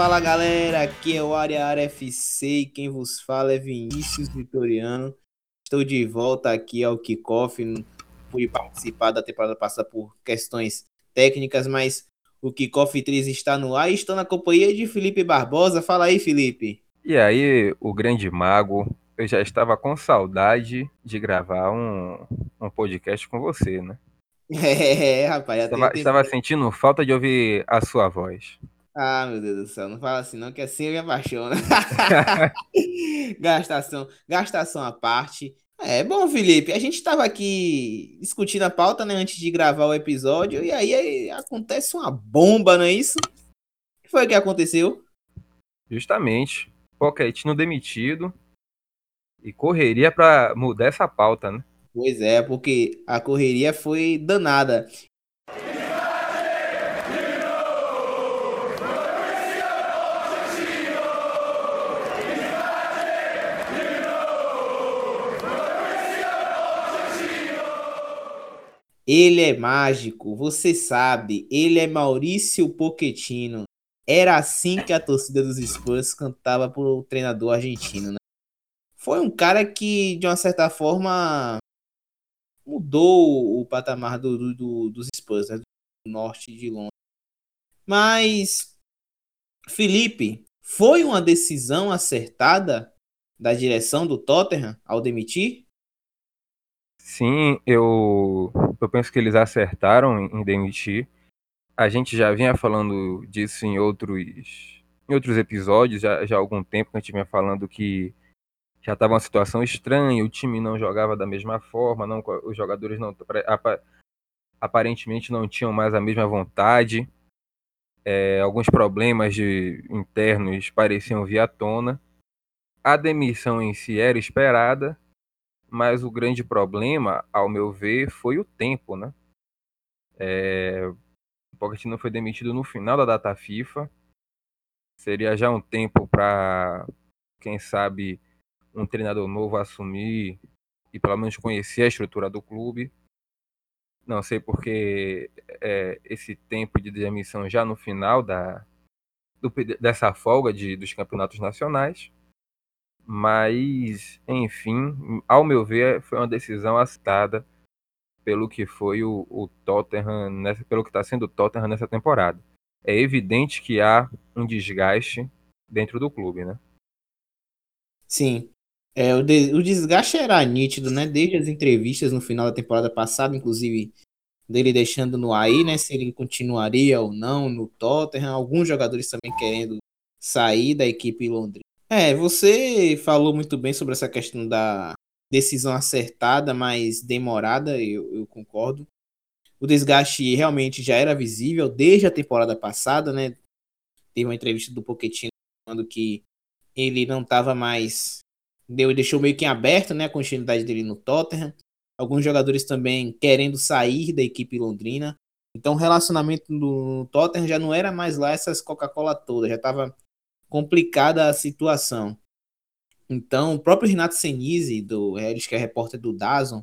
fala galera, aqui é o Área Área FC e quem vos fala é Vinícius Vitoriano. Estou de volta aqui ao Kickoff. Fui participar da temporada passada por questões técnicas, mas o Kickoff 3 está no ar e estou na companhia de Felipe Barbosa. Fala aí, Felipe. E aí, o grande mago, eu já estava com saudade de gravar um, um podcast com você, né? É, rapaz. Estava, estava sentindo falta de ouvir a sua voz. Ah, meu Deus do céu, não fala assim não, que assim eu me apaixono. gastação, gastação à parte. É bom, Felipe, a gente estava aqui discutindo a pauta, né, antes de gravar o episódio, e aí, aí acontece uma bomba, não é isso? O que foi que aconteceu? Justamente, Pochettino demitido e correria para mudar essa pauta, né? Pois é, porque a correria foi danada. Ele é mágico, você sabe, ele é Maurício Pochettino. Era assim que a torcida dos Spurs cantava pro treinador argentino, né? Foi um cara que, de uma certa forma, mudou o patamar do, do, dos Spurs, né? do norte de Londres. Mas, Felipe, foi uma decisão acertada da direção do Tottenham ao demitir? Sim, eu, eu penso que eles acertaram em demitir. A gente já vinha falando disso em outros, em outros episódios, já, já há algum tempo que a gente vinha falando que já estava uma situação estranha, o time não jogava da mesma forma, não, os jogadores não aparentemente não tinham mais a mesma vontade. É, alguns problemas de, internos pareciam vir à tona. A demissão em si era esperada, mas o grande problema, ao meu ver, foi o tempo, né? É, o Pochettino foi demitido no final da data FIFA. Seria já um tempo para, quem sabe, um treinador novo assumir e pelo menos conhecer a estrutura do clube. Não sei porque é, esse tempo de demissão já no final da, do, dessa folga de, dos campeonatos nacionais. Mas, enfim, ao meu ver, foi uma decisão acertada pelo que foi o, o Tottenham, nessa, pelo que está sendo o Tottenham nessa temporada. É evidente que há um desgaste dentro do clube, né? Sim. É, o, de, o desgaste era nítido, né? Desde as entrevistas no final da temporada passada, inclusive dele deixando no aí, né? Se ele continuaria ou não no Tottenham. Alguns jogadores também querendo sair da equipe londrina. É, você falou muito bem sobre essa questão da decisão acertada, mas demorada, eu, eu concordo. O desgaste realmente já era visível desde a temporada passada, né? Teve uma entrevista do Pochettino falando que ele não estava mais deu deixou meio que em aberto, né, a continuidade dele no Tottenham. Alguns jogadores também querendo sair da equipe londrina. Então, o relacionamento no Tottenham já não era mais lá essas Coca-Cola todas, já estava complicada a situação. Então, o próprio Renato Senise, do Harris, que é repórter do Dazon,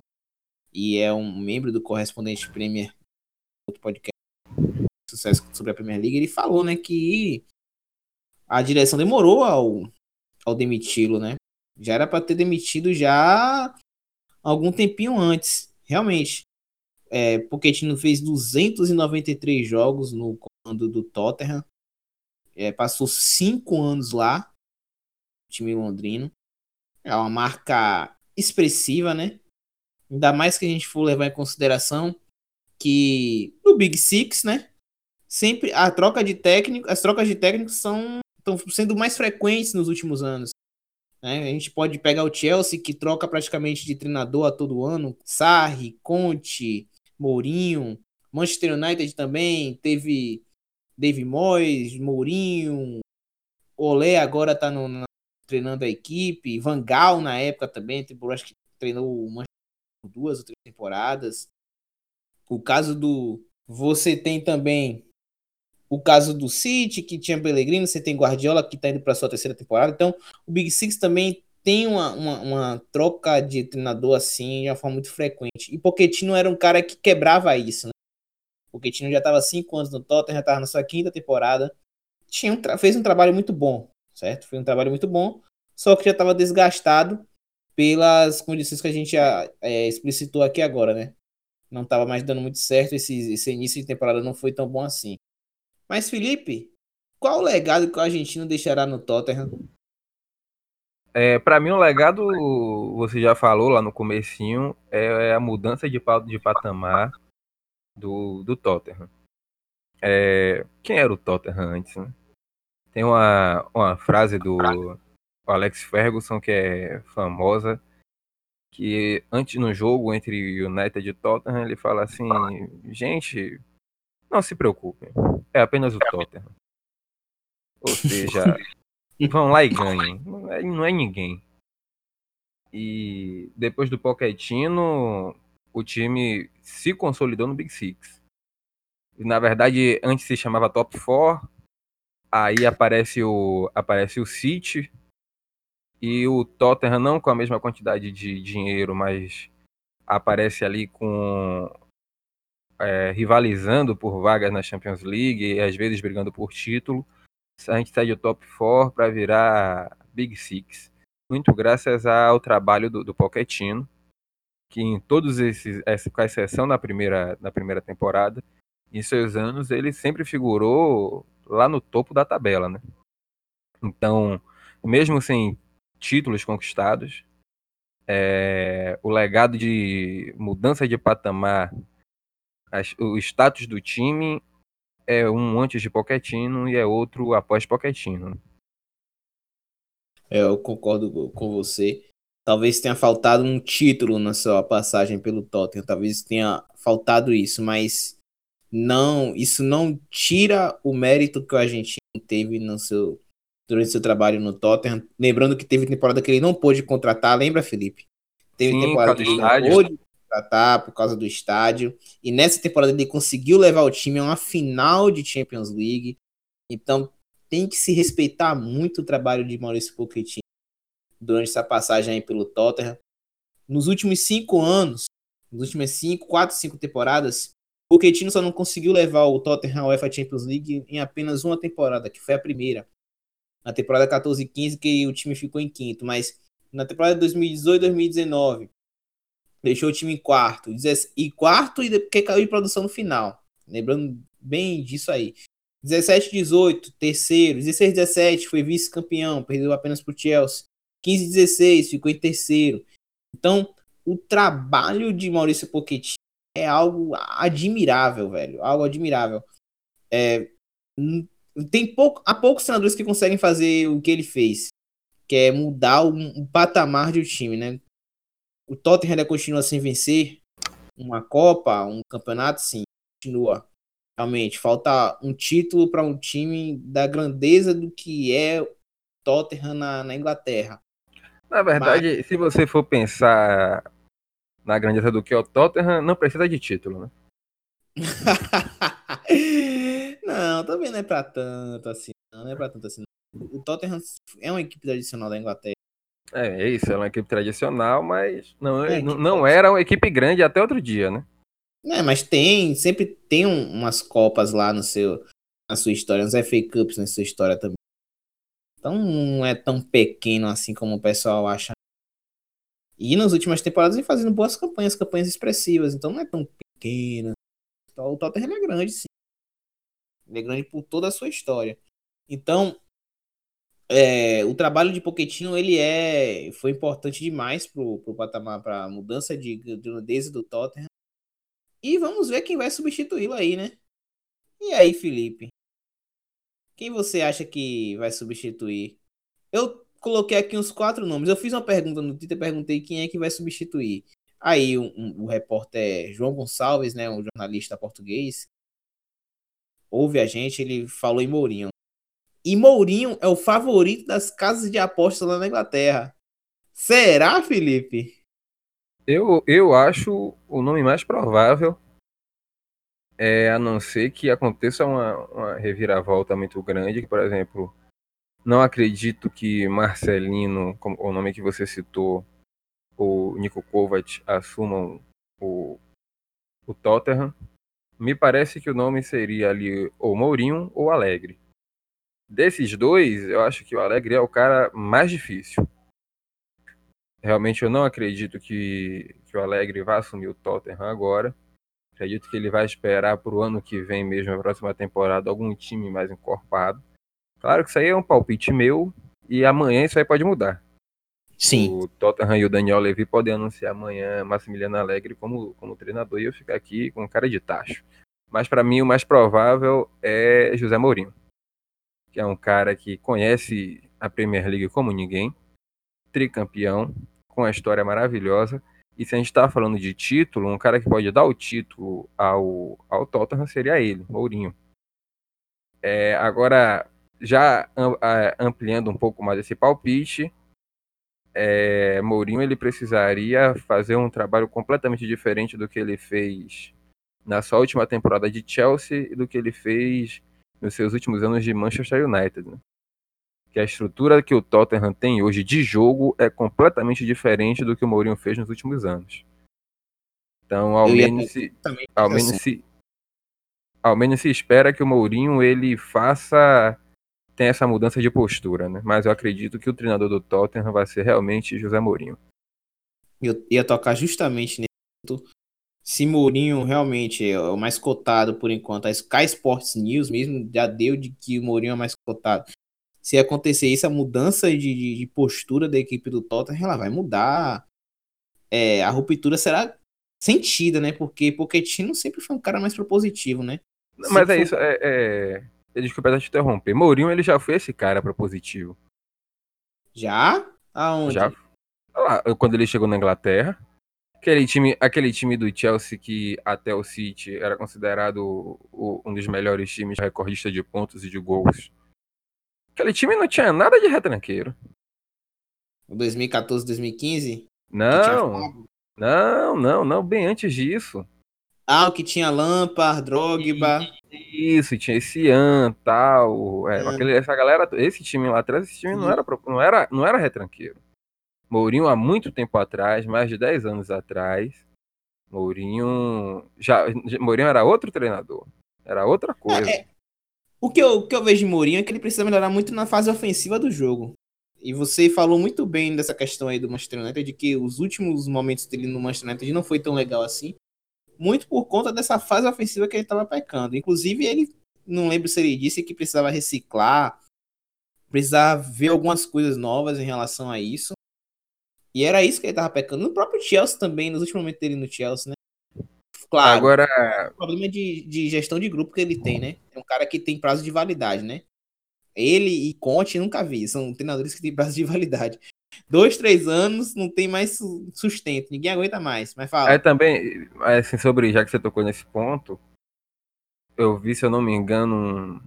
e é um membro do correspondente Premier, outro podcast sucesso sobre a Premier League, ele falou, né, que a direção demorou ao, ao demiti-lo, né? Já era para ter demitido já algum tempinho antes, realmente. É, Pochettino fez 293 jogos no comando do Tottenham, é, passou cinco anos lá, time londrino. É uma marca expressiva, né? Ainda mais que a gente for levar em consideração que no Big Six, né? Sempre a troca de técnico, as trocas de técnicos são estão sendo mais frequentes nos últimos anos. Né? A gente pode pegar o Chelsea que troca praticamente de treinador a todo ano, Sarri, Conte, Mourinho, Manchester United também teve Dave Moyes, Mourinho, Olé agora tá no, na, treinando a equipe, Van Gaal na época também, tipo, acho que treinou uma, duas ou três temporadas. O caso do. Você tem também o caso do City, que tinha Pellegrino, você tem Guardiola, que está indo para sua terceira temporada. Então, o Big Six também tem uma, uma, uma, troca de treinador assim de uma forma muito frequente. E Pochettino era um cara que quebrava isso, né? Pochettino já estava cinco anos no Tottenham, já estava na sua quinta temporada. tinha um fez um trabalho muito bom, certo? Foi um trabalho muito bom, só que já estava desgastado pelas condições que a gente já é, explicitou aqui agora, né? Não estava mais dando muito certo, esse, esse início de temporada não foi tão bom assim. Mas, Felipe, qual o legado que o argentino deixará no Tottenham? É, para mim, o legado, você já falou lá no comecinho, é a mudança de, de patamar do, do Tottenham. É, quem era o Tottenham antes, né? Tem uma, uma frase do Alex Ferguson que é famosa, que antes no jogo entre United e Tottenham, ele fala assim, gente, não se preocupem, é apenas o Tottenham. Ou seja, vão lá e ganhem, não é, não é ninguém. E depois do Pochettino, o time se consolidou no Big Six. Na verdade, antes se chamava Top 4, aí aparece o, aparece o City, e o Tottenham não com a mesma quantidade de dinheiro, mas aparece ali com é, rivalizando por vagas na Champions League e às vezes brigando por título. A gente sai do top 4 para virar Big Six. Muito graças ao trabalho do, do Pochettino, que em todos esses, com exceção na primeira, na primeira temporada, em seus anos ele sempre figurou lá no topo da tabela, né? Então, mesmo sem títulos conquistados, é, o legado de mudança de patamar, as, o status do time é um antes de Pochettino e é outro após Pochettino. É, eu concordo com você. Talvez tenha faltado um título na sua passagem pelo Tottenham, talvez tenha faltado isso, mas não, isso não tira o mérito que o argentino teve no seu durante seu trabalho no Tottenham. Lembrando que teve temporada que ele não pôde contratar, lembra, Felipe? Teve Sim, temporada que ele não pôde contratar por causa do estádio. E nessa temporada ele conseguiu levar o time a uma final de Champions League. Então tem que se respeitar muito o trabalho de Maurício Pochettino durante essa passagem aí pelo Tottenham. Nos últimos cinco anos, nos últimos cinco, quatro, cinco temporadas, o Pochettino só não conseguiu levar o Tottenham ao UEFA Champions League em apenas uma temporada, que foi a primeira na temporada 14 e 15, que o time ficou em quinto, mas na temporada 2018 2019, deixou o time em quarto, e quarto e porque caiu de produção no final. Lembrando bem disso aí. 17 18, terceiro, 16 17 foi vice-campeão, perdeu apenas para o Chelsea. 15 16 ficou em terceiro. Então, o trabalho de Maurício Pochettino é algo admirável, velho, algo admirável. É, tem pouco, há poucos treinadores que conseguem fazer o que ele fez, que é mudar o, o patamar de um time, né? O Tottenham ainda continua sem vencer uma Copa, um campeonato, sim, continua. Realmente, falta um título para um time da grandeza do que é Tottenham na, na Inglaterra. Na verdade, Mas... se você for pensar na grandeza do que é o Tottenham, não precisa de título, né? não, também não é pra tanto assim. Não, não é pra tanto assim. O Tottenham é uma equipe tradicional da Inglaterra. É, é isso, é uma equipe tradicional, mas não, é, não, não era uma equipe grande até outro dia, né? É, mas tem, sempre tem um, umas copas lá no seu, na sua história, uns FA Cups na sua história também. Então não é tão pequeno assim como o pessoal acha. E nas últimas temporadas vem fazendo boas campanhas, campanhas expressivas, então não é tão pequeno. Então, o Tottenham é grande, sim. Ele é grande por toda a sua história. Então, é, o trabalho de Pochettino ele é foi importante demais pro, pro patamar para a mudança de grandeza do Tottenham. E vamos ver quem vai substituí-lo aí, né? E aí, Felipe? Quem você acha que vai substituir? Eu coloquei aqui uns quatro nomes. Eu fiz uma pergunta no Twitter, perguntei quem é que vai substituir. Aí um, um, o repórter João Gonçalves, né, um jornalista português, ouve a gente, ele falou em Mourinho. E Mourinho é o favorito das casas de apostas lá na Inglaterra. Será, Felipe? Eu, eu acho o nome mais provável, é, a não ser que aconteça uma, uma reviravolta muito grande, que, por exemplo, não acredito que Marcelino, o nome que você citou, o Nico Kovac assumam o, o Tottenham. Me parece que o nome seria ali ou Mourinho ou Alegre. Desses dois, eu acho que o Alegre é o cara mais difícil. Realmente eu não acredito que, que o Alegre vá assumir o Tottenham agora. Acredito que ele vai esperar para o ano que vem mesmo, a próxima temporada, algum time mais encorpado. Claro que isso aí é um palpite meu e amanhã isso aí pode mudar. Sim. O Tottenham e o Daniel Levy podem anunciar amanhã Massimiliano Alegre como, como treinador e eu ficar aqui com cara de tacho. Mas para mim o mais provável é José Mourinho, que é um cara que conhece a Premier League como ninguém, tricampeão, com a história maravilhosa. E se a gente está falando de título, um cara que pode dar o título ao, ao Tottenham seria ele, Mourinho. É, agora, já ampliando um pouco mais esse palpite, é, Mourinho ele precisaria fazer um trabalho completamente diferente do que ele fez na sua última temporada de Chelsea e do que ele fez nos seus últimos anos de Manchester United. Né? Que a estrutura que o Tottenham tem hoje de jogo é completamente diferente do que o Mourinho fez nos últimos anos. Então, ao menos, se, ao menos assim. se, ao menos se espera que o Mourinho ele faça tem essa mudança de postura, né? Mas eu acredito que o treinador do Tottenham vai ser realmente José Mourinho. Eu ia tocar justamente nesse ponto. Se Mourinho realmente é o mais cotado por enquanto, a Sky Sports News mesmo já deu de que o Mourinho é mais cotado. Se acontecer isso, a mudança de, de, de postura da equipe do Tottenham, ela vai mudar. É, a ruptura será sentida, né? Porque Pochettino sempre foi um cara mais propositivo, né? Mas é isso, é, é, Desculpa até te interromper. Mourinho, ele já foi esse cara propositivo. Já? Aonde? Já. Lá, quando ele chegou na Inglaterra. Aquele time, aquele time do Chelsea que até o City era considerado o, um dos melhores times recordista de pontos e de gols. Aquele time não tinha nada de retranqueiro. 2014, 2015? Não. Não, não, não, bem antes disso. Ah, o que tinha Lampard, Drogba. Isso, tinha esse Ian, tal. É, aquele, essa galera, esse time lá atrás, esse time não era, não era, não era retranqueiro. Mourinho há muito tempo atrás, mais de 10 anos atrás, Mourinho já Mourinho era outro treinador. Era outra coisa. É, é, o, que eu, o que eu vejo de Mourinho é que ele precisa melhorar muito na fase ofensiva do jogo. E você falou muito bem dessa questão aí do Manchester United, de que os últimos momentos dele no Manchester United não foi tão legal assim muito por conta dessa fase ofensiva que ele estava pecando. Inclusive, ele não lembro se ele disse que precisava reciclar, precisava ver algumas coisas novas em relação a isso. E era isso que ele estava pecando. No próprio Chelsea também, nos últimos momentos dele no Chelsea, né? Claro. Agora. O problema de, de gestão de grupo que ele tem, né? É um cara que tem prazo de validade, né? Ele e Conte nunca vi. São treinadores que têm prazo de validade dois, três anos, não tem mais sustento, ninguém aguenta mais. Mas fala. É também, assim, sobre, já que você tocou nesse ponto, eu vi, se eu não me engano,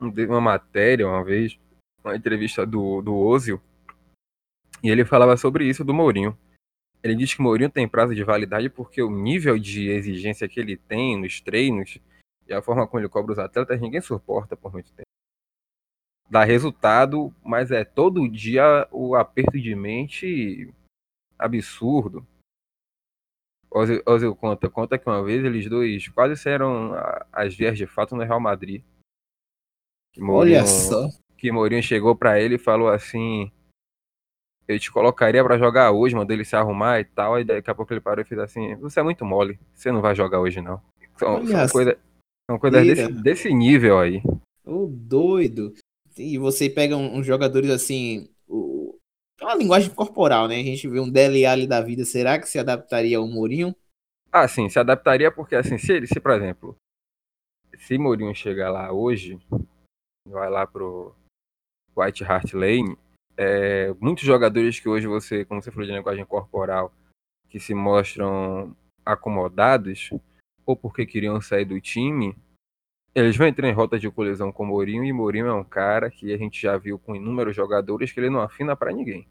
um, uma matéria uma vez, uma entrevista do, do Ozil, e ele falava sobre isso do Mourinho. Ele diz que Mourinho tem prazo de validade porque o nível de exigência que ele tem nos treinos e a forma como ele cobra os atletas, ninguém suporta por muito tempo dá resultado, mas é todo dia o aperto de mente absurdo. Ozil, Ozil conta, conta que uma vez eles dois quase saíram as vias de fato no Real Madrid. Que Mourinho, Olha só. Que Mourinho chegou para ele e falou assim: Eu te colocaria para jogar hoje, mandou ele se arrumar e tal. E daqui a pouco ele parou e fez assim: Você é muito mole, você não vai jogar hoje não. São, são, coisa, são coisas desse, desse nível aí. Ô, doido e você pega uns um, um jogadores assim, o, é uma linguagem corporal, né? A gente vê um Dele Alli da vida, será que se adaptaria ao Mourinho? Ah, sim, se adaptaria porque assim, se ele, se por exemplo, se Mourinho chegar lá hoje, vai lá pro White Hart Lane, é, muitos jogadores que hoje você, como você falou de linguagem corporal, que se mostram acomodados, ou porque queriam sair do time, eles vão entrar em rota de colisão com o Mourinho, e Mourinho é um cara que a gente já viu com inúmeros jogadores que ele não afina para ninguém.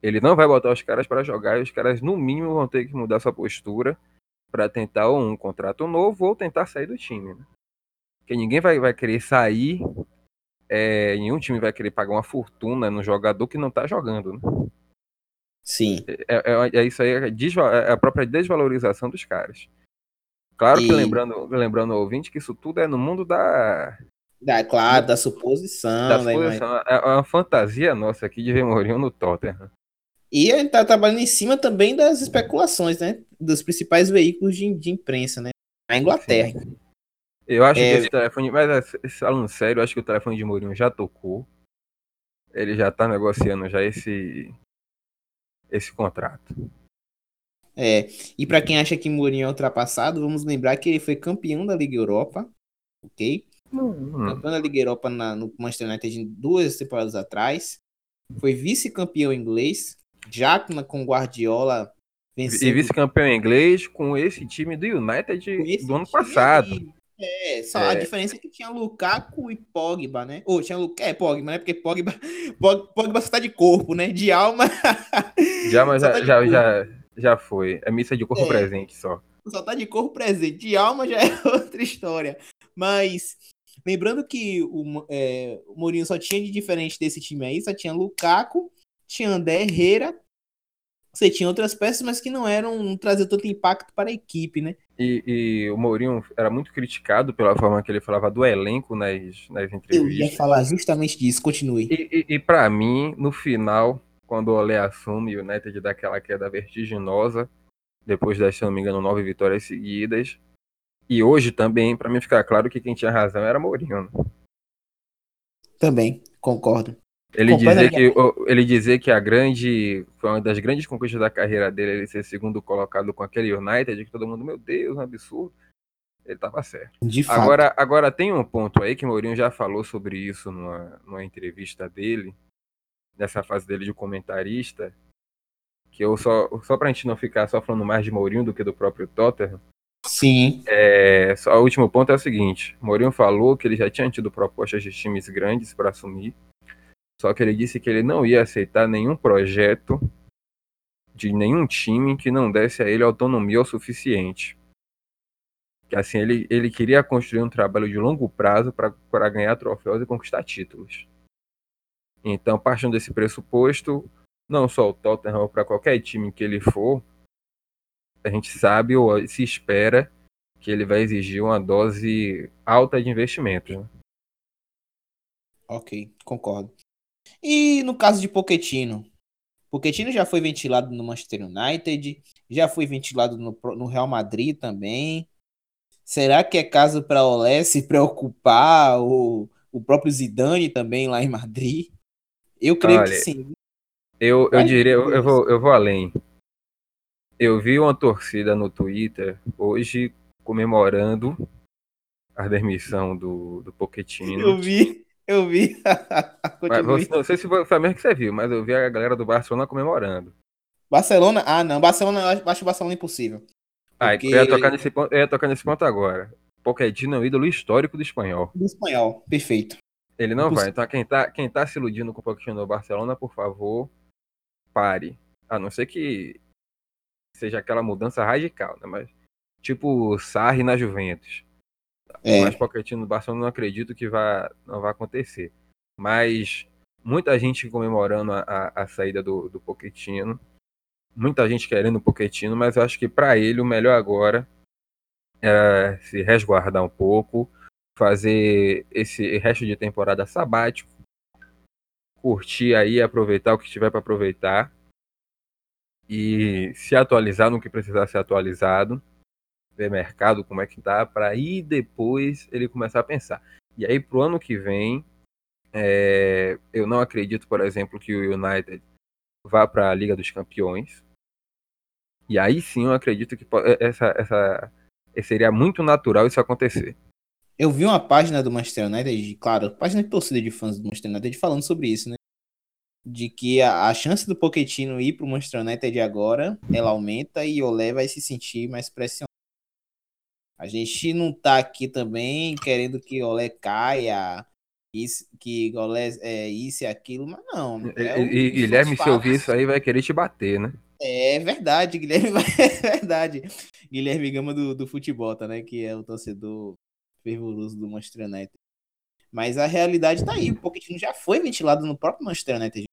Ele não vai botar os caras para jogar, e os caras no mínimo vão ter que mudar sua postura para tentar ou um contrato novo ou tentar sair do time. Né? Porque ninguém vai, vai querer sair, é, nenhum time vai querer pagar uma fortuna no jogador que não tá jogando. Né? Sim. É, é, é isso aí, é, é a própria desvalorização dos caras. Claro e... que lembrando, lembrando ao ouvinte que isso tudo é no mundo da, Da, claro, da suposição. Da suposição. É uma fantasia nossa aqui de ver Mourinho no Tottenham. E a gente tá trabalhando em cima também das especulações, né? Dos principais veículos de, de imprensa, né? A Inglaterra. Sim. Eu acho é... que esse telefone. Mas falando sério, eu acho que o telefone de Mourinho já tocou. Ele já tá negociando já esse. esse contrato. É. E para quem acha que Mourinho é ultrapassado, vamos lembrar que ele foi campeão da Liga Europa. Ok? Hum. Campeão da Liga Europa na, no Manchester United duas temporadas atrás. Foi vice-campeão inglês já com Guardiola vencendo. E vice-campeão inglês com esse time do United do ano passado. Aí. É, só é. a diferença é que tinha Lukaku e Pogba, né? Ou tinha Lukaku, é Pogba, né? Porque Pogba, Pogba, Pogba só tá de corpo, né? De alma. De alma já, tá já, já, já foi. É missa de corpo é. presente só. Só tá de corpo presente. De alma já é outra história. Mas lembrando que o, é, o Mourinho só tinha de diferente desse time aí, só tinha Lukaku tinha André Herrera, você tinha outras peças, mas que não eram não trazer tanto impacto para a equipe, né? E, e, o Mourinho era muito criticado pela forma que ele falava do elenco nas, nas entrevistas. Eu ia falar justamente disso, continue. E, e, e para mim, no final, quando o Olé assume, o United dá aquela queda vertiginosa, depois das, se não me engano, nove vitórias seguidas. E hoje também, para mim ficar claro que quem tinha razão era Mourinho. Né? Também, concordo. Ele dizer, que, ele dizer que a grande. Foi uma das grandes conquistas da carreira dele ele ser segundo colocado com aquele United, que todo mundo, meu Deus, um absurdo. Ele tava certo. De fato. Agora, agora tem um ponto aí que o Mourinho já falou sobre isso numa, numa entrevista dele, nessa fase dele de comentarista, que eu só, só pra gente não ficar só falando mais de Mourinho do que do próprio Tottenham. Sim. É, só o último ponto é o seguinte: Mourinho falou que ele já tinha tido propostas de times grandes para assumir só que ele disse que ele não ia aceitar nenhum projeto de nenhum time que não desse a ele autonomia o suficiente. Que assim, ele, ele queria construir um trabalho de longo prazo para ganhar troféus e conquistar títulos. Então, partindo desse pressuposto, não só o Tottenham, para qualquer time que ele for, a gente sabe ou se espera que ele vai exigir uma dose alta de investimentos. Né? Ok, concordo. E no caso de Pochettino, Pochettino já foi ventilado no Manchester United, já foi ventilado no, no Real Madrid também. Será que é caso para Olé se preocupar? Ou o próprio Zidane também lá em Madrid? Eu creio Olha, que sim. Eu, eu diria, eu, eu, vou, eu vou além. Eu vi uma torcida no Twitter hoje comemorando a demissão do, do Pochettino. Eu vi. Eu vi. você, não sei se foi a mesma que você viu, mas eu vi a galera do Barcelona comemorando. Barcelona? Ah, não. Barcelona, eu acho o Barcelona impossível. Ah, porque... eu, ia tocar nesse ponto, eu ia tocar nesse ponto agora. Pochettino é um ídolo histórico do espanhol. Do espanhol, perfeito. Ele não vai. Então, quem tá, quem tá se iludindo com o Pochettino no Barcelona, por favor, pare. A não ser que seja aquela mudança radical, né? Mas, tipo, Sarri na Juventus. É. Mas Pochettino no Barcelona não acredito que vá, não vai acontecer. Mas muita gente comemorando a, a, a saída do, do Pochettino. Muita gente querendo o Pochettino, mas eu acho que para ele o melhor agora é se resguardar um pouco, fazer esse resto de temporada sabático, curtir aí, aproveitar o que tiver para aproveitar e se atualizar no que precisar ser atualizado ver mercado, como é que tá, para aí depois ele começar a pensar. E aí pro ano que vem, é, eu não acredito, por exemplo, que o United vá para a Liga dos Campeões. E aí sim eu acredito que essa, essa seria muito natural isso acontecer. Eu vi uma página do Manchester United, claro, página de torcida de fãs do Manchester United falando sobre isso, né? De que a, a chance do Pochettino ir para o Manchester United agora, ela aumenta e o Olé vai se sentir mais pressionado. A gente não tá aqui também querendo que Olé caia, isso, que Olé é isso e aquilo, mas não. É e, Guilherme, se ouvir isso aí, vai querer te bater, né? É verdade, Guilherme é verdade. Guilherme Gama do, do futebol, tá, né? Que é o torcedor fervoroso do Manchester United. Mas a realidade tá aí, o Pochettino já foi ventilado no próprio Manchester United.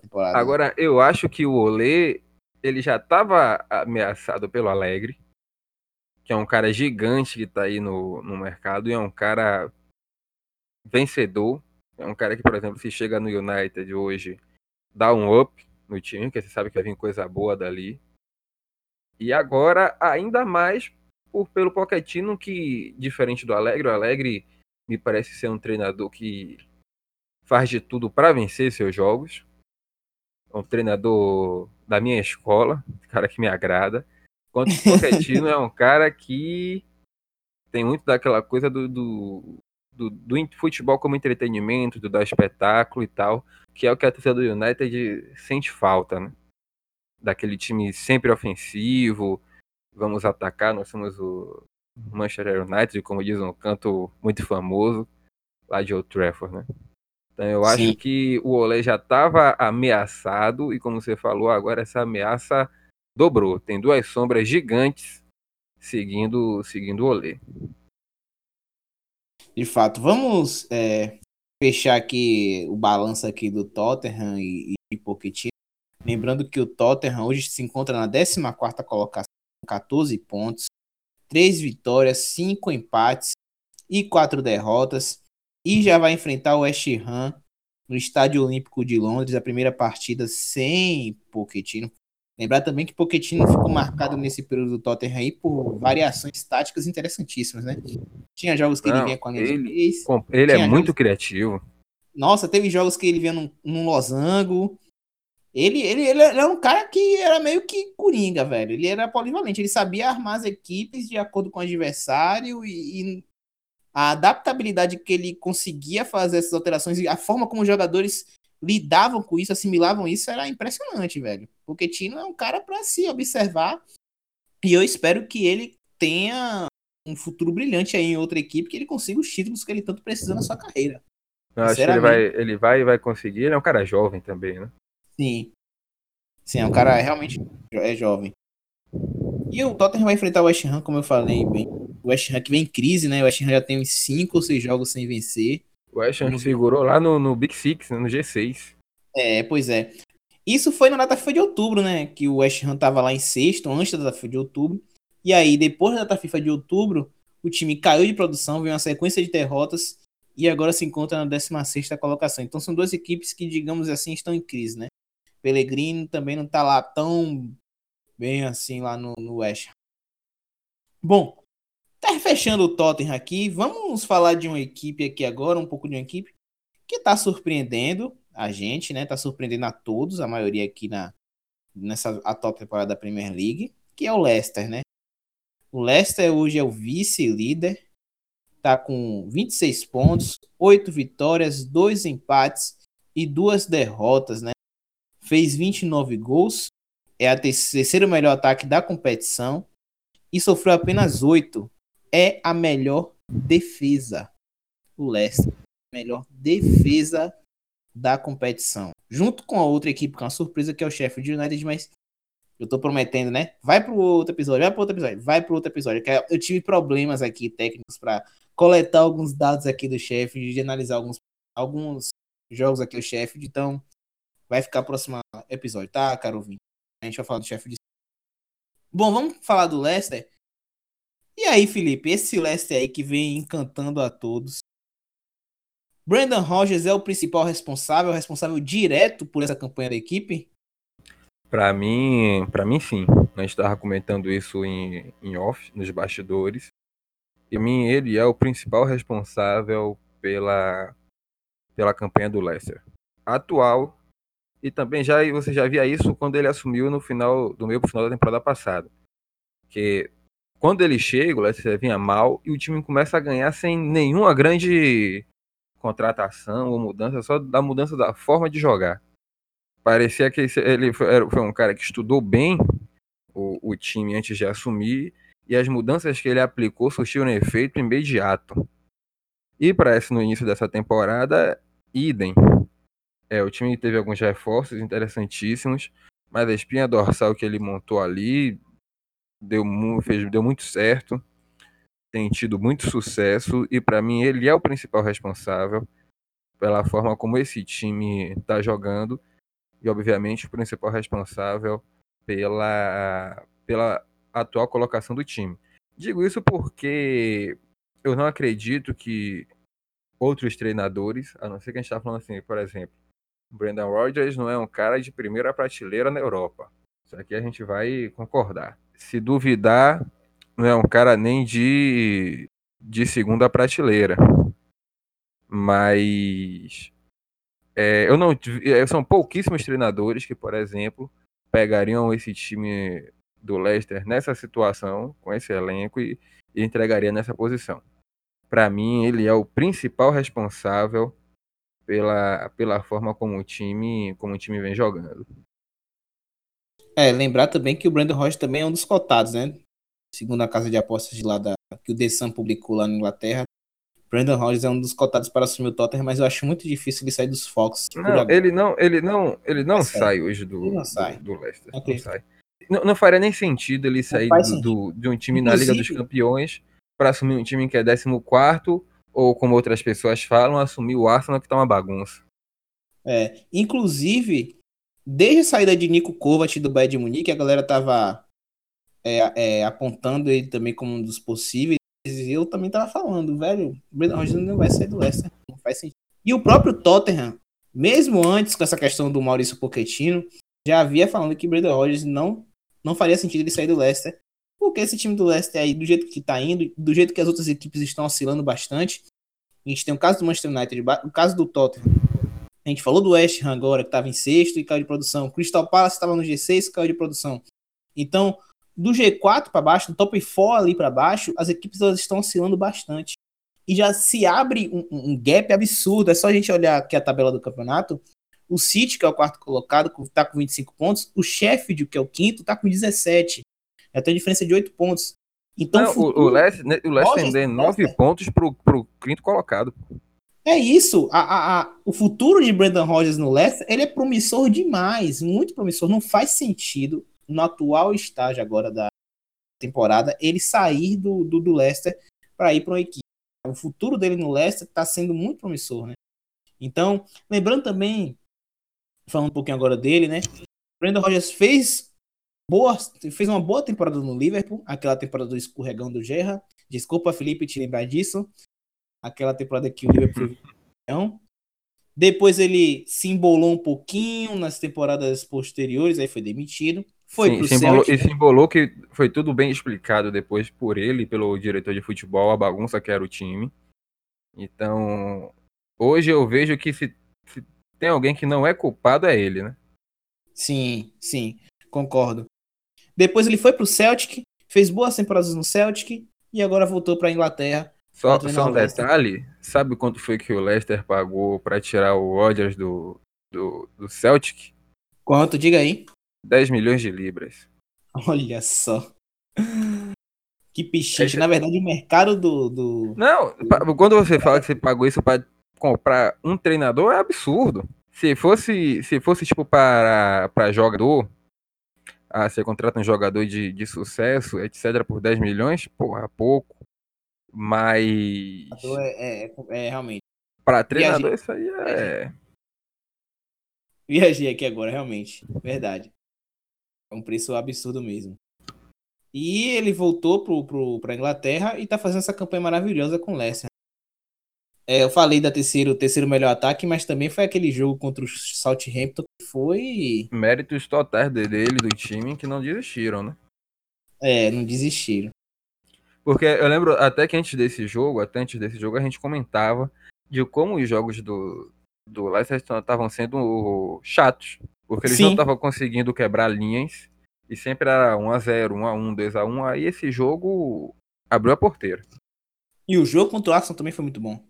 Temporada. Agora, eu acho que o Olê, ele já estava ameaçado pelo Alegre que é um cara gigante que está aí no, no mercado e é um cara vencedor. É um cara que, por exemplo, se chega no United hoje, dá um up no time, que você sabe que vai vir coisa boa dali. E agora, ainda mais por, pelo Pochettino, que, diferente do Alegre, o Alegre me parece ser um treinador que faz de tudo para vencer seus jogos. É um treinador da minha escola, cara que me agrada. Enquanto o Pochettino é um cara que tem muito daquela coisa do, do, do, do, futebol como entretenimento, do dar espetáculo e tal, que é o que a torcida do United sente falta, né? Daquele time sempre ofensivo, vamos atacar, nós somos o Manchester United, como diz um canto muito famoso lá de Old Trafford, né? Então eu Sim. acho que o Olé já estava ameaçado e como você falou, agora essa ameaça dobrou. Tem duas sombras gigantes seguindo, seguindo o Olé. De fato, vamos é, fechar aqui o balanço aqui do Tottenham e, e Pochettino. Lembrando que o Tottenham hoje se encontra na 14ª colocação com 14 pontos, 3 vitórias, 5 empates e 4 derrotas e já vai enfrentar o West Ham no Estádio Olímpico de Londres, a primeira partida sem Pochettino. Lembrar também que Pochettino ficou marcado nesse período do Tottenham aí por variações táticas interessantíssimas, né? Tinha jogos que Não, ele vinha com a linha ele, Ele é muito criativo. Nossa, teve jogos que ele vinha num, num losango. Ele, ele, ele era um cara que era meio que coringa, velho. Ele era polivalente. Ele sabia armar as equipes de acordo com o adversário e, e a adaptabilidade que ele conseguia fazer essas alterações e a forma como os jogadores lidavam com isso, assimilavam isso, era impressionante, velho. Porque Tino é um cara para se observar e eu espero que ele tenha um futuro brilhante aí em outra equipe, que ele consiga os títulos que ele tanto precisa na sua carreira. Eu acho que ele vai, ele vai vai conseguir, ele é um cara jovem também, né? Sim. Sim, é um cara realmente é jovem. E o Tottenham vai enfrentar o West Ham, como eu falei bem. O West Ham que vem em crise, né? O West Ham já tem uns 5 ou 6 jogos sem vencer. O West Ham segurou lá no, no Big Six, né? no G6. É, pois é. Isso foi na data FIFA de outubro, né? Que o West Ham tava lá em sexto, antes da data FIFA de outubro. E aí, depois da data FIFA de outubro, o time caiu de produção, veio uma sequência de derrotas e agora se encontra na 16 colocação. Então são duas equipes que, digamos assim, estão em crise, né? Pellegrino também não tá lá tão bem assim lá no, no West Ham. Bom, tá fechando o Tottenham aqui. Vamos falar de uma equipe aqui agora, um pouco de uma equipe que tá surpreendendo a gente, né? Tá surpreendendo a todos, a maioria aqui na nessa atual temporada da Premier League, que é o Leicester, né? O Leicester hoje é o vice-líder, tá com 26 pontos, 8 vitórias, 2 empates e 2 derrotas, né? Fez 29 gols, é a terceiro melhor ataque da competição e sofreu apenas 8. É a melhor defesa. O Leicester, melhor defesa da competição. Junto com a outra equipe, que é uma surpresa, que é o Sheffield United, mas eu tô prometendo, né? Vai pro outro episódio, vai pro outro episódio, vai pro outro episódio. Eu tive problemas aqui técnicos para coletar alguns dados aqui do Sheffield, de analisar alguns, alguns jogos aqui do Sheffield, então vai ficar próximo episódio, tá, Carovin? A gente vai falar do Sheffield. Bom, vamos falar do Leicester. E aí, Felipe, esse Leicester aí que vem encantando a todos. Brandon Rogers é o principal responsável, responsável direto por essa campanha da equipe? Para mim, para mim sim. Gente estava comentando isso em, em off, nos bastidores. E mim ele é o principal responsável pela pela campanha do Leicester. Atual e também já você já via isso quando ele assumiu no final do meio pro final da temporada passada. Que quando ele chega, o Leicester vinha mal e o time começa a ganhar sem nenhuma grande contratação ou mudança, só da mudança da forma de jogar. Parecia que ele foi, um cara que estudou bem o, o, time antes de assumir e as mudanças que ele aplicou surtiram efeito imediato. E para esse no início dessa temporada, idem. É, o time teve alguns reforços interessantíssimos, mas a espinha dorsal que ele montou ali deu, fez, deu muito certo tem tido muito sucesso e para mim ele é o principal responsável pela forma como esse time está jogando e obviamente o principal responsável pela pela atual colocação do time. Digo isso porque eu não acredito que outros treinadores, a não ser que a gente está falando assim, por exemplo, Brandon Rodgers não é um cara de primeira prateleira na Europa. Isso aqui a gente vai concordar. Se duvidar, não é um cara nem de, de segunda prateleira. Mas é, eu não é, são pouquíssimos treinadores que, por exemplo, pegariam esse time do Leicester nessa situação, com esse elenco e, e entregaria nessa posição para mim, ele é o principal responsável pela, pela forma como o time como o time vem jogando. É, lembrar também que o Brandon Rocha também é um dos cotados, né? Segundo a casa de apostas de lá da, que o The Sun publicou lá na Inglaterra, Brandon Rodgers é um dos cotados para assumir o Tottenham, mas eu acho muito difícil ele sair dos Fox. Não, ele não, ele não, ele não sai hoje do, não sai. do, do Leicester. Okay. Não, sai. Não, não, faria nem sentido ele sair do, do, de um time Inclusive, na Liga dos Campeões para assumir um time que é 14 ou como outras pessoas falam, assumir o Arsenal que tá uma bagunça. É, inclusive, desde a saída de Nico Kovac do Bayern de Munique, a galera tava é, é, apontando ele também como um dos possíveis, e eu também tava falando, velho, o Brendan Rodgers não vai sair do Leicester, não faz sentido. E o próprio Tottenham, mesmo antes com essa questão do Maurício Pochettino, já havia falando que o Brendan Rodgers não, não faria sentido ele sair do Leicester, porque esse time do Leicester aí, do jeito que tá indo, do jeito que as outras equipes estão oscilando bastante, a gente tem o caso do Manchester United, o caso do Tottenham. A gente falou do West Ham agora, que estava em sexto e caiu de produção. Crystal Palace estava no G6 e caiu de produção. Então, do G4 para baixo, do top 4 ali para baixo, as equipes elas estão oscilando bastante. E já se abre um, um, gap absurdo. É só a gente olhar aqui a tabela do campeonato. O City, que é o quarto colocado, está com 25 pontos. O Sheffield, que é o quinto, está com 17. Já tem diferença de 8 pontos. Então, Não, futuro, o Leicester, né, o Leicester tem 9 pontos pro, pro quinto colocado. É isso. A, a, a, o futuro de Brandon Rodgers no Leicester, ele é promissor demais, muito promissor. Não faz sentido, no atual estágio agora da temporada, ele sair do, do, do Leicester para ir para uma equipe. O futuro dele no Leicester está sendo muito promissor, né? Então, lembrando também, falando um pouquinho agora dele, né? Brandon Rodgers fez boa, fez uma boa temporada no Liverpool, aquela temporada do escorregão do Gerra. Desculpa, Felipe, te lembrar disso. Aquela temporada que o Liverpool então, depois ele se embolou um pouquinho nas temporadas posteriores, aí foi demitido. Foi Sim, pro se embolou, Celtic. E se embolou que foi tudo bem explicado depois por ele, pelo diretor de futebol, a bagunça que era o time. Então, hoje eu vejo que se, se tem alguém que não é culpado é ele, né? Sim, sim, concordo. Depois ele foi pro Celtic, fez boas temporadas no Celtic e agora voltou pra Inglaterra. Só, só um detalhe, sabe quanto foi que o Leicester pagou para tirar o Rodgers do, do, do Celtic? Quanto? Diga aí. 10 milhões de libras. Olha só. Que pichiche. É... Na verdade, o mercado do, do. Não, quando você fala que você pagou isso para comprar um treinador, é absurdo. Se fosse, se fosse tipo para, para jogador, ah, você contrata um jogador de, de sucesso, etc., por 10 milhões, porra, pouco. Mas. É, é, é realmente. Para treinador, Viajei. isso aí é. Viajei aqui agora, realmente. Verdade. É um preço absurdo mesmo. E ele voltou pro, pro, pra Inglaterra e tá fazendo essa campanha maravilhosa com o Leicester. É, eu falei da terceiro, terceiro melhor ataque, mas também foi aquele jogo contra o Southampton que foi. Méritos totais dele, do time, que não desistiram, né? É, não desistiram. Porque eu lembro até que antes desse jogo, até antes desse jogo, a gente comentava de como os jogos do, do Leicester estavam sendo chatos. Porque eles Sim. não estavam conseguindo quebrar linhas. E sempre era 1x0, 1x1, 2x1. Aí esse jogo abriu a porteira. E o jogo contra o Arsenal também foi muito bom.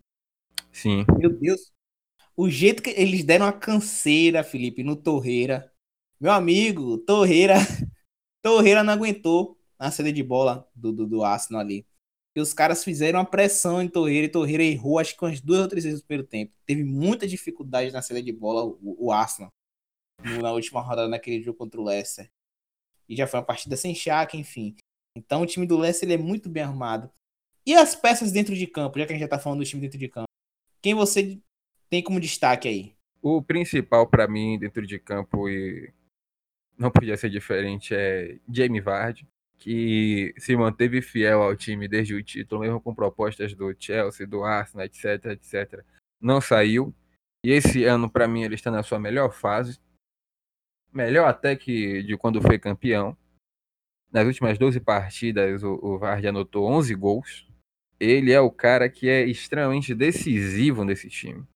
Sim. Meu Deus. O jeito que eles deram a canseira, Felipe, no Torreira. Meu amigo, Torreira. Torreira não aguentou na saída de bola do, do, do Arsenal ali. E os caras fizeram uma pressão em Torreira e Torreira errou acho que umas duas ou três vezes no primeiro tempo. Teve muita dificuldade na saída de bola o, o Arsenal. Na última rodada naquele jogo contra o Leicester. E já foi uma partida sem chaca, enfim. Então o time do Leicester ele é muito bem armado. E as peças dentro de campo, já que a gente já tá falando do time dentro de campo. Quem você tem como destaque aí? O principal para mim dentro de campo e não podia ser diferente é Jamie Vardy, que se manteve fiel ao time desde o título, mesmo com propostas do Chelsea, do Arsenal, etc, etc. Não saiu. E esse ano, para mim, ele está na sua melhor fase. Melhor até que de quando foi campeão. Nas últimas 12 partidas, o, o Vardy anotou 11 gols. Ele é o cara que é extremamente decisivo nesse time.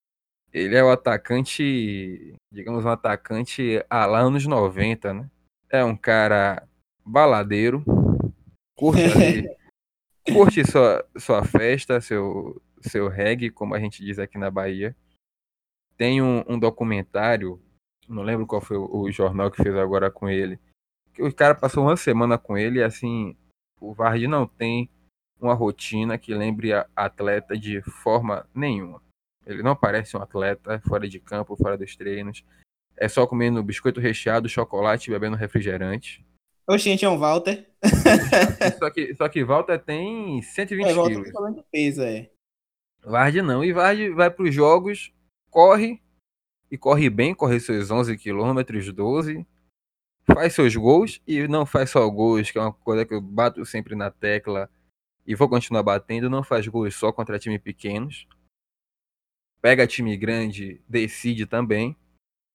Ele é o atacante, digamos, um atacante a lá anos 90, né? É um cara baladeiro, curte ali, curte sua, sua festa, seu, seu reggae, como a gente diz aqui na Bahia. Tem um, um documentário, não lembro qual foi o, o, jornal que fez agora com ele, que o cara passou uma semana com ele e assim, o Vardy não tem uma rotina que lembre a atleta de forma nenhuma. Ele não parece um atleta fora de campo, fora dos treinos. É só comendo biscoito recheado, chocolate e bebendo refrigerante. Oxente, é um Walter. só, que, só que Walter tem 120 é, Walter quilos. falando peso, é. Vardy não. E Vardy vai para os jogos, corre, e corre bem, corre seus 11 quilômetros, 12, faz seus gols, e não faz só gols, que é uma coisa que eu bato sempre na tecla, e vou continuar batendo, não faz gols só contra time pequenos pega time grande, decide também.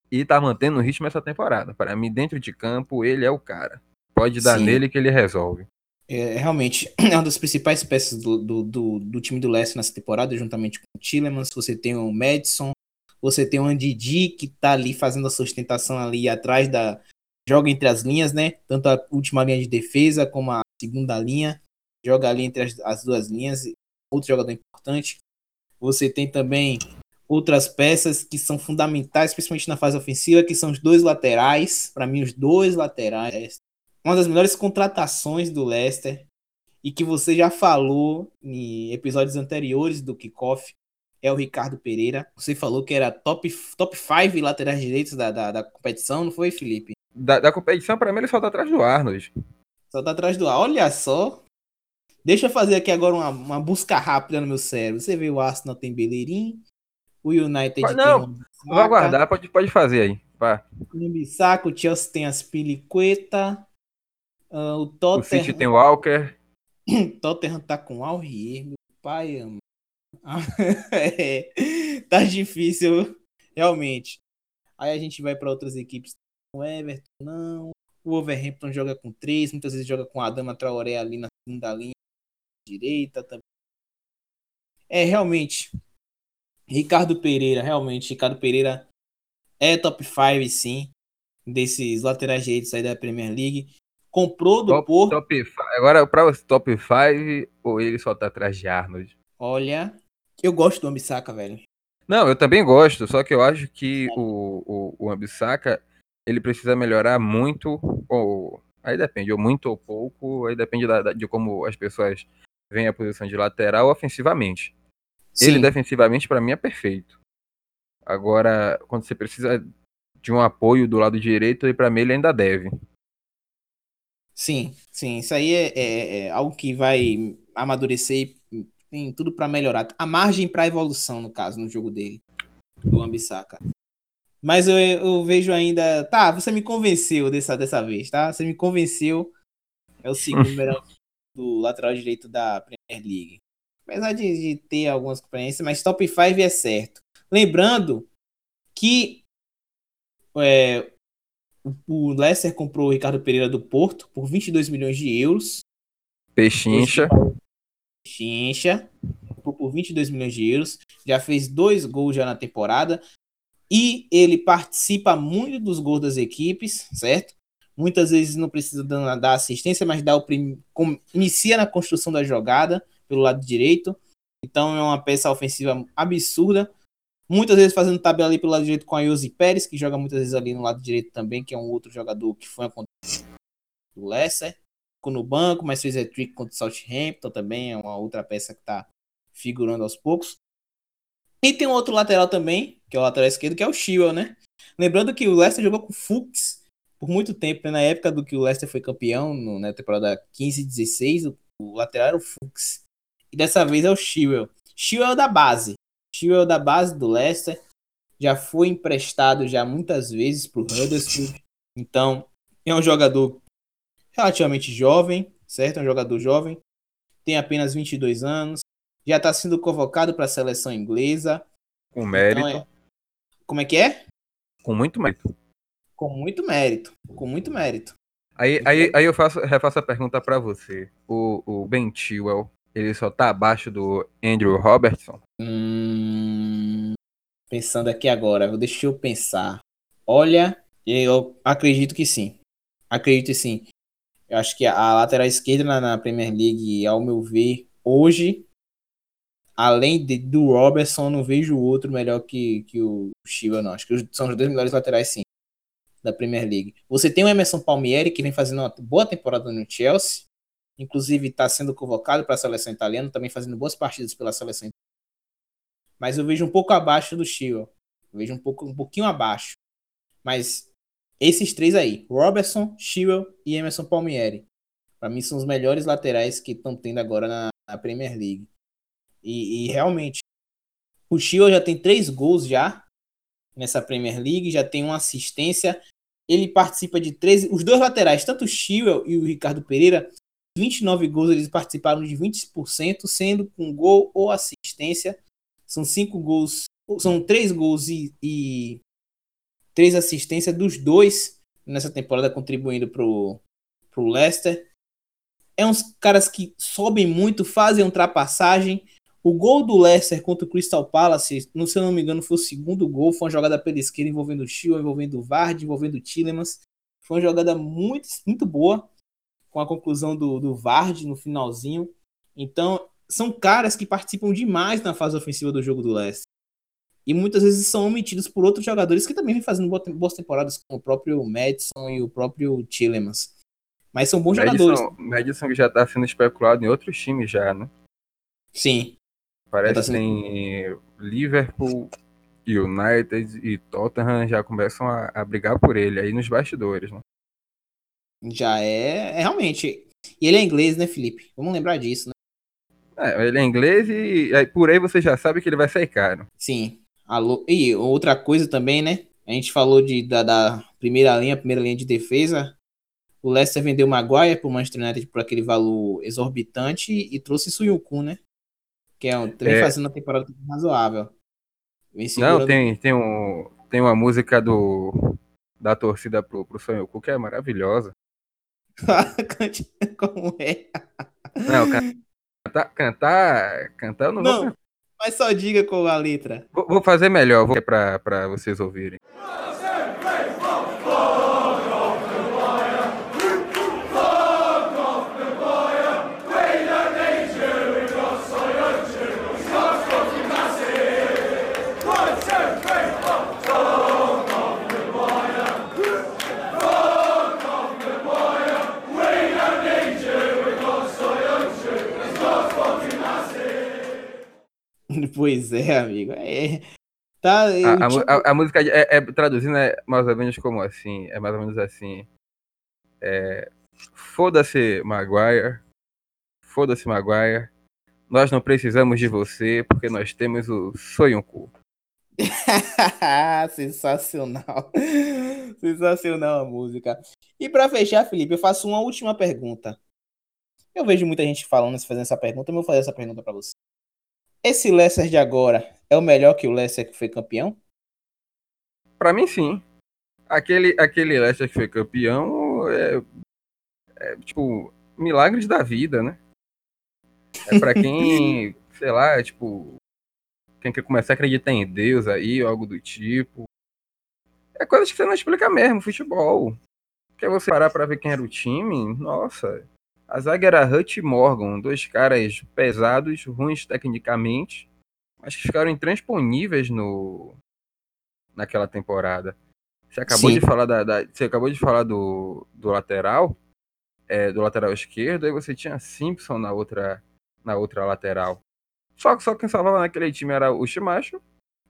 E tá mantendo o ritmo essa temporada. Para mim, dentro de campo, ele é o cara. Pode dar Sim. nele que ele resolve. É, realmente, é uma das principais peças do, do, do, do time do Leicester nessa temporada, juntamente com o Tillemans. Você tem o Madison, você tem o Andidi, que tá ali fazendo a sustentação ali atrás da. Joga entre as linhas, né? Tanto a última linha de defesa como a segunda linha. Joga ali entre as, as duas linhas. Outro jogador importante. Você tem também outras peças que são fundamentais, principalmente na fase ofensiva, que são os dois laterais. Para mim, os dois laterais. Uma das melhores contratações do Leicester e que você já falou em episódios anteriores do Kickoff é o Ricardo Pereira. Você falou que era top 5 top five laterais direitos da, da, da, competição, não foi, Felipe? Da, da competição, para mim, ele só tá atrás do Arnold. Só tá atrás do Arnold. Olha só. Deixa eu fazer aqui agora uma, uma busca rápida no meu cérebro. Você vê o Arsenal tem Beleirinho, o United pode, não, tem Não, vou aguardar, pode, pode fazer aí. Vá. Bissaca, o Chelsea tem as Piliqueta. Uh, o Tottenham. O City tem o Walker. Tottenham tá com o Alrier, meu pai ama. é, tá difícil, realmente. Aí a gente vai para outras equipes. O Everton, não. O Overhampton joga com três, muitas vezes joga com a Dama Traoré ali na segunda linha direita também. É, realmente, Ricardo Pereira, realmente, Ricardo Pereira é top 5, sim, desses laterais direitos aí da Premier League. Comprou do top, Porto. Top Agora, para o top 5, ou ele só tá atrás de Arnold? Olha, eu gosto do Ambissaca, velho. Não, eu também gosto, só que eu acho que é. o, o, o Ambissaca, ele precisa melhorar muito, ou aí depende, ou muito ou pouco, aí depende da, de como as pessoas veem a posição de lateral ofensivamente. Sim. Ele defensivamente para mim é perfeito. Agora, quando você precisa de um apoio do lado direito, e para mim ele ainda deve. Sim, sim, isso aí é, é, é algo que vai amadurecer e tem tudo para melhorar. A margem para evolução, no caso, no jogo dele, do Ambissaca. Mas eu, eu, vejo ainda. Tá, você me convenceu dessa, dessa vez, tá? Você me convenceu. É o segundo melhor do lateral direito da Premier League. Apesar de, de ter algumas experiências, mas top 5 é certo. Lembrando que é, o Leicester comprou o Ricardo Pereira do Porto por 22 milhões de euros. Pechincha. Pechincha. Por 22 milhões de euros. Já fez dois gols já na temporada. E ele participa muito dos gols das equipes, certo? Muitas vezes não precisa dar assistência, mas dá o prim... inicia na construção da jogada pelo lado direito. Então é uma peça ofensiva absurda. Muitas vezes fazendo tabela ali pelo lado direito com a Yosi Pérez, que joga muitas vezes ali no lado direito também, que é um outro jogador que foi a do Leicester. Ficou no banco, mas fez hat-trick contra o Southampton também, é uma outra peça que está figurando aos poucos. E tem um outro lateral também, que é o lateral esquerdo, que é o Chilwell, né? Lembrando que o Leicester jogou com o Fuchs por muito tempo, né? na época do que o Leicester foi campeão, na temporada 15 e 16, o, o lateral era o Fuchs. E dessa vez é o Chilwell. Chilwell da base. Chilwell da base do Leicester. Já foi emprestado já muitas vezes para o Huddersfield. Então, é um jogador relativamente jovem, certo? É um jogador jovem, tem apenas 22 anos, já está sendo convocado para a seleção inglesa. Com mérito. Então é... Como é que é? Com muito mérito. Com muito mérito. Com muito mérito. Aí, aí, aí eu faço, refaço a pergunta para você. O, o Ben Chilwell, ele só tá abaixo do Andrew Robertson? Hum, pensando aqui agora, deixa eu pensar. Olha, eu acredito que sim. Acredito sim. Eu acho que a lateral esquerda na, na Premier League, ao meu ver, hoje, além de, do Robertson, não vejo outro melhor que, que o Shiva, não. Acho que são os dois melhores laterais, sim, da Premier League. Você tem o Emerson Palmieri, que vem fazendo uma boa temporada no Chelsea. Inclusive, está sendo convocado para a seleção italiana, também fazendo boas partidas pela seleção italiana. Mas eu vejo um pouco abaixo do Shiva. Vejo um, pouco, um pouquinho abaixo. Mas esses três aí, Robertson, Chilwell e Emerson Palmieri, para mim são os melhores laterais que estão tendo agora na, na Premier League. E, e, realmente, o Chilwell já tem três gols já nessa Premier League, já tem uma assistência. Ele participa de três, os dois laterais, tanto o Chilwell e o Ricardo Pereira, 29 gols eles participaram de 20%, sendo com gol ou assistência. São cinco gols, são três gols e, e três assistências dos dois nessa temporada contribuindo pro, pro Leicester. É uns caras que sobem muito, fazem ultrapassagem. O gol do Leicester contra o Crystal Palace, não, se eu não me engano, foi o segundo gol. Foi uma jogada pela esquerda envolvendo o Chilwell, envolvendo o Vard, envolvendo o Tillemans. Foi uma jogada muito, muito boa, com a conclusão do, do Vard no finalzinho. Então, são caras que participam demais na fase ofensiva do jogo do Leicester e muitas vezes são omitidos por outros jogadores que também vêm fazendo boas temporadas, como o próprio Madison e o próprio Tillemans. Mas são bons Madison, jogadores. Madison que já está sendo especulado em outros times já, né? Sim. Parece tá sendo... que tem Liverpool, United e Tottenham já começam a, a, brigar por ele aí nos bastidores, né? Já é, é realmente. E ele é inglês, né, Felipe? Vamos lembrar disso, né? É, ele é inglês e aí, por aí você já sabe que ele vai sair caro. Sim. Alô. E outra coisa também, né? A gente falou de, da, da primeira linha, primeira linha de defesa. O Leicester vendeu o Maguire pro Manchester United por aquele valor exorbitante e trouxe Suyukun, né? Que é, também é. fazendo uma temporada razoável. Não, tem, tem, um, tem uma música do da torcida pro, pro Suyukun que é maravilhosa. Como é? Não, cantar, cantar, cantar eu não, não vou mas só diga com a letra. Vou fazer melhor, vou para vocês ouvirem. Pois é, amigo. É. Tá, a, a, a, música é, é, traduzindo é mais ou menos como assim, é mais ou menos assim. É, foda-se Maguire, foda-se Maguire, nós não precisamos de você porque nós temos o sonho cu. Sensacional. Sensacional a música. E para fechar, Felipe, eu faço uma última pergunta. Eu vejo muita gente falando, fazendo essa pergunta, mas eu vou fazer essa pergunta para você. Esse Leicester de agora é o melhor que o Leicester que foi campeão? Para mim, sim. Aquele, aquele Leicester que foi campeão é, é tipo milagres da vida, né? É para quem, sei lá, é, tipo, quem quer começar a acreditar em Deus aí, ou algo do tipo. É coisa que você não explica mesmo, futebol. Quer você parar pra ver quem era o time? Nossa, a zaga era Hutch e Morgan, dois caras pesados, ruins tecnicamente, mas que ficaram intransponíveis no naquela temporada. Você acabou Sim. de falar da, da, você acabou de falar do, do lateral, é, do lateral esquerdo, aí você tinha Simpson na outra na outra lateral. Só que só quem salvava naquele time era o Shimacho,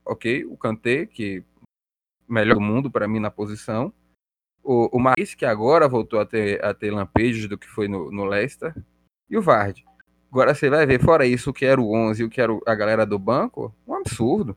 ok, o Kanté, que melhor do mundo para mim na posição o, o Maris, que agora voltou a ter, a ter lampejos do que foi no, no Leicester, e o Vard. Agora você vai ver, fora isso, o que era o 11 e o que era a galera do banco, um absurdo.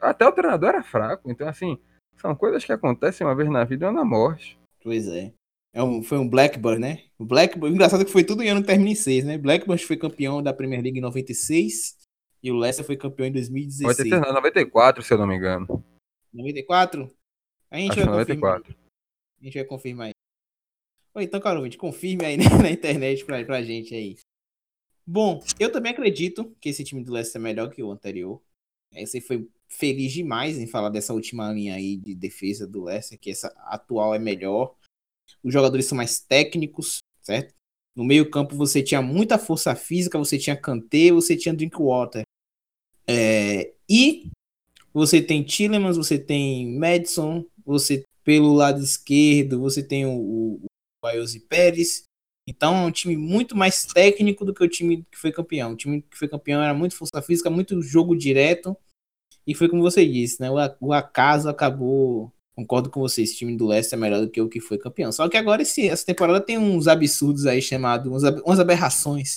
Até o treinador era fraco, então assim, são coisas que acontecem uma vez na vida e uma na morte. Pois é. É um, foi um Blackburn, né? O Blackburn, engraçado é que foi tudo em ano termina em 6, né? Blackburn foi campeão da Premier League em 96 e o Leicester foi campeão em 2016. 96, 94, se eu não me engano. 94? A gente Acho vai 94. confirmar. A gente vai confirmar aí. Ou então, cara, ouvinte, confirme aí né, na internet pra, pra gente aí. Bom, eu também acredito que esse time do Leicester é melhor que o anterior. Você foi feliz demais em falar dessa última linha aí de defesa do Leicester, que essa atual é melhor. Os jogadores são mais técnicos, certo? No meio campo você tinha muita força física, você tinha Kanté, você tinha Drinkwater. É, e você tem Tillemans, você tem Madison, você pelo lado esquerdo, você tem o, o Ayosi Pérez. Então é um time muito mais técnico do que o time que foi campeão. O time que foi campeão era muito força física, muito jogo direto. E foi como você disse, né? O, acaso acabou. Concordo com você, esse time do Leicester é melhor do que o que foi campeão. Só que agora esse, essa temporada tem uns absurdos aí chamados, umas aberrações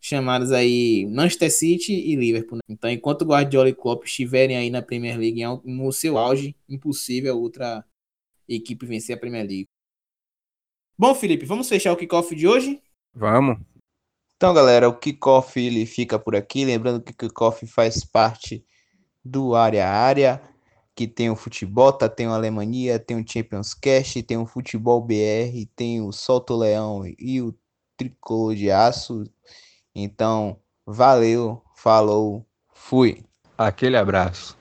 chamadas aí Manchester City e Liverpool. Né? Então, enquanto Guardiola e Klopp estiverem aí na Premier League no seu auge, impossível outra equipe vencer a Premier League. Bom, Felipe, vamos fechar o kickoff de hoje? Vamos. Então, galera, o kickoff ele fica por aqui. Lembrando que o kickoff faz parte do área a área, que tem o futebol, tá? tem o Alemanha, tem o Champions Cash, tem o Futebol BR, tem o Solto Leão e o Tricolor de Aço. Então, valeu, falou, fui. Aquele abraço.